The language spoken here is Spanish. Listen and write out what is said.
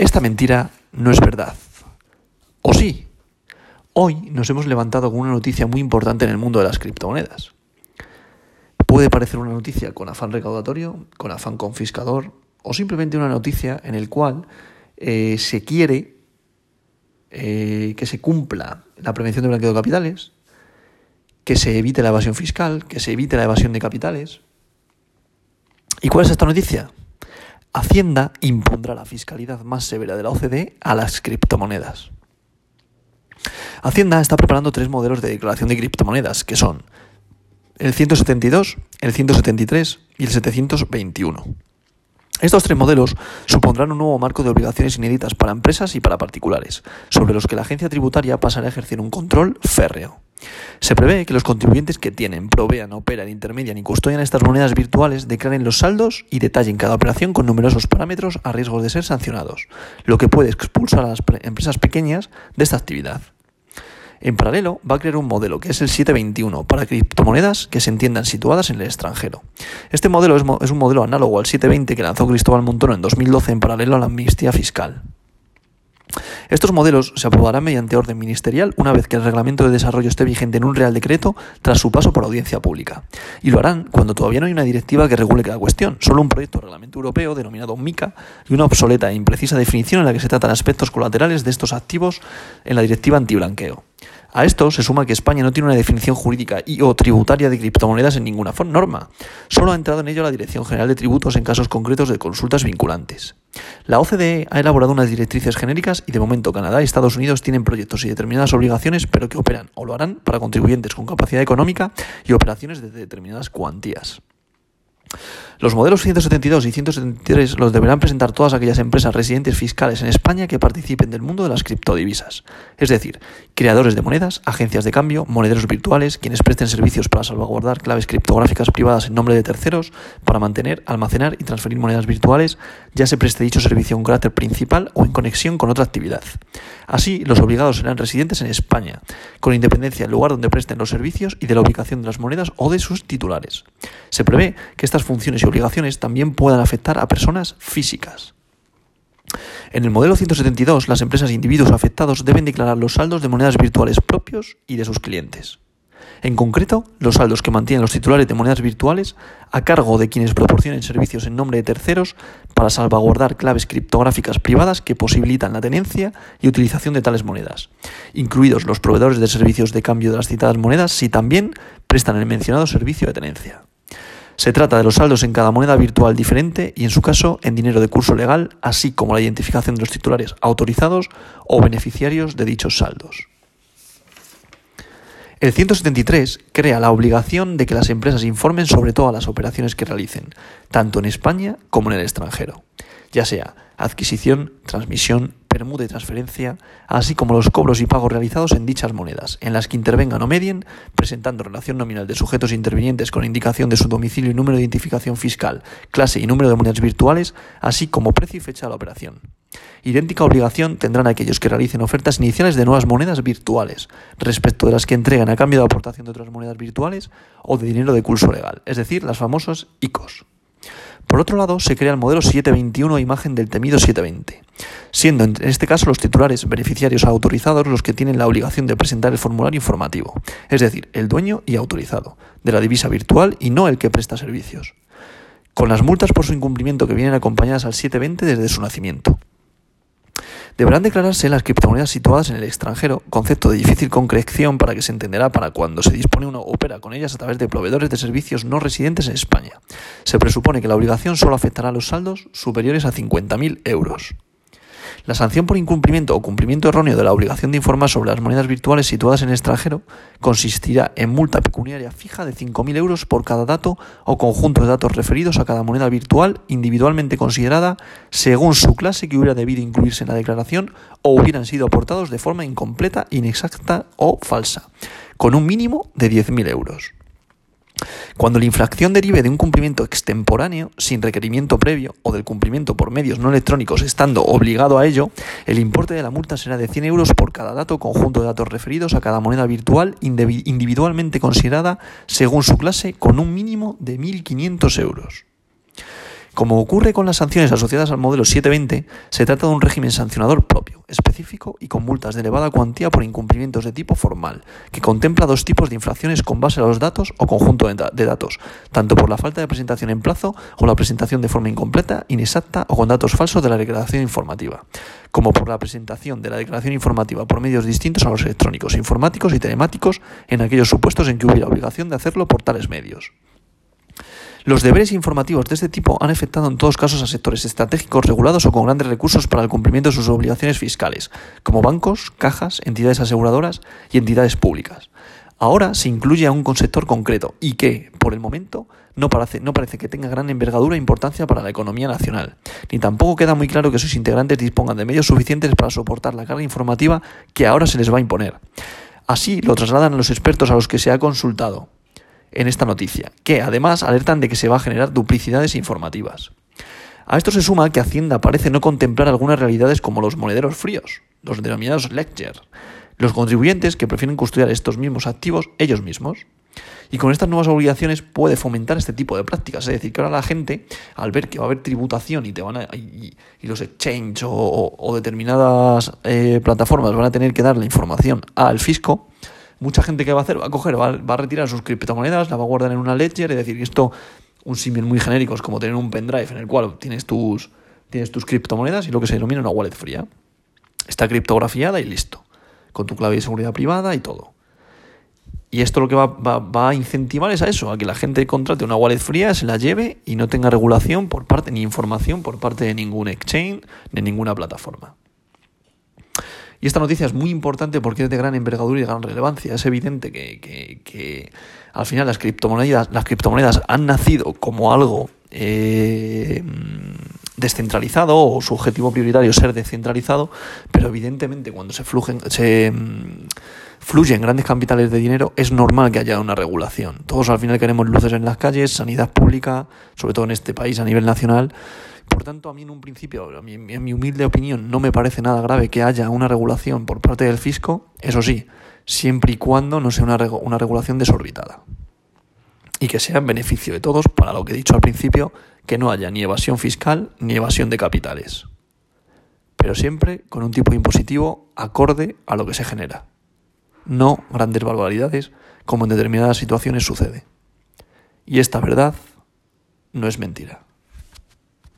esta mentira no es verdad. ¿O sí? Hoy nos hemos levantado con una noticia muy importante en el mundo de las criptomonedas. Puede parecer una noticia con afán recaudatorio, con afán confiscador, o simplemente una noticia en el cual eh, se quiere eh, que se cumpla la prevención del blanqueo de capitales, que se evite la evasión fiscal, que se evite la evasión de capitales. ¿Y cuál es esta noticia? Hacienda impondrá la fiscalidad más severa de la OCDE a las criptomonedas. Hacienda está preparando tres modelos de declaración de criptomonedas, que son el 172, el 173 y el 721. Estos tres modelos supondrán un nuevo marco de obligaciones inéditas para empresas y para particulares, sobre los que la agencia tributaria pasará a ejercer un control férreo. Se prevé que los contribuyentes que tienen, provean, operan, intermedian y custodian estas monedas virtuales declaren los saldos y detallen cada operación con numerosos parámetros a riesgo de ser sancionados, lo que puede expulsar a las empresas pequeñas de esta actividad. En paralelo, va a crear un modelo que es el 721 para criptomonedas que se entiendan situadas en el extranjero. Este modelo es, un modelo análogo al 720 que lanzó Cristóbal Montoro en 2012 en paralelo a la amnistía fiscal. Estos modelos se aprobarán mediante orden ministerial una vez que el reglamento de desarrollo esté vigente en un real decreto tras su paso por audiencia pública. Y lo harán cuando todavía no hay una directiva que regule cada cuestión, solo un proyecto de reglamento europeo denominado MICA y una obsoleta e imprecisa definición en la que se tratan aspectos colaterales de estos activos en la directiva antiblanqueo. A esto se suma que España no tiene una definición jurídica y o tributaria de criptomonedas en ninguna norma. Solo ha entrado en ello la Dirección General de Tributos en casos concretos de consultas vinculantes. La OCDE ha elaborado unas directrices genéricas y de momento Canadá y Estados Unidos tienen proyectos y determinadas obligaciones, pero que operan o lo harán para contribuyentes con capacidad económica y operaciones de determinadas cuantías. Los modelos 172 y 173 los deberán presentar todas aquellas empresas residentes fiscales en España que participen del mundo de las criptodivisas, es decir, creadores de monedas, agencias de cambio, monederos virtuales, quienes presten servicios para salvaguardar claves criptográficas privadas en nombre de terceros, para mantener, almacenar y transferir monedas virtuales, ya se preste dicho servicio un carácter principal o en conexión con otra actividad. Así, los obligados serán residentes en España, con independencia del lugar donde presten los servicios y de la ubicación de las monedas o de sus titulares. Se prevé que estas funciones y obligaciones también puedan afectar a personas físicas. En el modelo 172, las empresas e individuos afectados deben declarar los saldos de monedas virtuales propios y de sus clientes. En concreto, los saldos que mantienen los titulares de monedas virtuales a cargo de quienes proporcionen servicios en nombre de terceros para salvaguardar claves criptográficas privadas que posibilitan la tenencia y utilización de tales monedas, incluidos los proveedores de servicios de cambio de las citadas monedas si también prestan el mencionado servicio de tenencia. Se trata de los saldos en cada moneda virtual diferente y en su caso en dinero de curso legal, así como la identificación de los titulares autorizados o beneficiarios de dichos saldos. El 173 crea la obligación de que las empresas informen sobre todas las operaciones que realicen, tanto en España como en el extranjero, ya sea adquisición, transmisión, permuta y transferencia, así como los cobros y pagos realizados en dichas monedas, en las que intervengan o medien, presentando relación nominal de sujetos intervinientes con indicación de su domicilio y número de identificación fiscal, clase y número de monedas virtuales, así como precio y fecha de la operación. Idéntica obligación tendrán aquellos que realicen ofertas iniciales de nuevas monedas virtuales, respecto de las que entregan a cambio de aportación de otras monedas virtuales o de dinero de curso legal, es decir, las famosas ICOs. Por otro lado, se crea el modelo 721 a imagen del temido 720, siendo en este caso los titulares beneficiarios autorizados los que tienen la obligación de presentar el formulario informativo, es decir, el dueño y autorizado, de la divisa virtual y no el que presta servicios, con las multas por su incumplimiento que vienen acompañadas al 720 desde su nacimiento. Deberán declararse las criptomonedas situadas en el extranjero, concepto de difícil concreción para que se entenderá para cuando se dispone uno opera con ellas a través de proveedores de servicios no residentes en España. Se presupone que la obligación solo afectará a los saldos superiores a 50.000 euros. La sanción por incumplimiento o cumplimiento erróneo de la obligación de informar sobre las monedas virtuales situadas en el extranjero consistirá en multa pecuniaria fija de 5.000 euros por cada dato o conjunto de datos referidos a cada moneda virtual individualmente considerada según su clase que hubiera debido incluirse en la declaración o hubieran sido aportados de forma incompleta, inexacta o falsa, con un mínimo de 10.000 euros. Cuando la infracción derive de un cumplimiento extemporáneo, sin requerimiento previo, o del cumplimiento por medios no electrónicos estando obligado a ello, el importe de la multa será de 100 euros por cada dato conjunto de datos referidos a cada moneda virtual individualmente considerada según su clase con un mínimo de 1.500 euros. Como ocurre con las sanciones asociadas al modelo 720, se trata de un régimen sancionador propio, específico y con multas de elevada cuantía por incumplimientos de tipo formal, que contempla dos tipos de infracciones con base a los datos o conjunto de datos, tanto por la falta de presentación en plazo o la presentación de forma incompleta, inexacta o con datos falsos de la declaración informativa, como por la presentación de la declaración informativa por medios distintos a los electrónicos, informáticos y telemáticos en aquellos supuestos en que hubiera obligación de hacerlo por tales medios. Los deberes informativos de este tipo han afectado en todos casos a sectores estratégicos regulados o con grandes recursos para el cumplimiento de sus obligaciones fiscales, como bancos, cajas, entidades aseguradoras y entidades públicas. Ahora se incluye a un sector concreto y que, por el momento, no parece, no parece que tenga gran envergadura e importancia para la economía nacional, ni tampoco queda muy claro que sus integrantes dispongan de medios suficientes para soportar la carga informativa que ahora se les va a imponer. Así lo trasladan a los expertos a los que se ha consultado en esta noticia, que además alertan de que se va a generar duplicidades informativas. A esto se suma que Hacienda parece no contemplar algunas realidades como los monederos fríos, los denominados ledger, los contribuyentes que prefieren custodiar estos mismos activos ellos mismos. Y con estas nuevas obligaciones puede fomentar este tipo de prácticas. Es decir, que ahora la gente, al ver que va a haber tributación y, te van y, los exchange o, determinadas eh, plataformas van a tener que dar la información al fisco, mucha gente que va a hacer va a coger, va, a retirar sus criptomonedas, la va a guardar en una ledger, es decir, esto, un símil muy genérico, es como tener un pendrive en el cual tienes tus, tienes tus criptomonedas y lo que se denomina una wallet fría. Está criptografiada y listo, con tu clave de seguridad privada y todo. Y esto lo que va, va, a incentivar es a eso, a que la gente contrate una wallet fría, se la lleve y no tenga regulación por parte, ni información por parte de ningún exchange, ni ninguna plataforma. Y esta noticia es muy importante porque es de gran envergadura y de gran relevancia. Es evidente que, al final las criptomonedas, las criptomonedas han nacido como algo eh, descentralizado o su objetivo prioritario es ser descentralizado, pero evidentemente cuando se, fluyen, se mm, fluyen grandes capitales de dinero es normal que haya una regulación. Todos al final queremos luces en las calles, sanidad pública, sobre todo en este país a nivel nacional, por tanto, a mí en un principio, en mi humilde opinión, no me parece nada grave que haya una regulación por parte del fisco, eso sí, siempre y cuando no sea una, una regulación desorbitada. Y que sea en beneficio de todos, para lo que he dicho al principio, que no haya ni evasión fiscal ni evasión de capitales. Pero siempre con un tipo impositivo acorde a lo que se genera. No grandes barbaridades como en determinadas situaciones sucede. Y esta verdad no es mentira.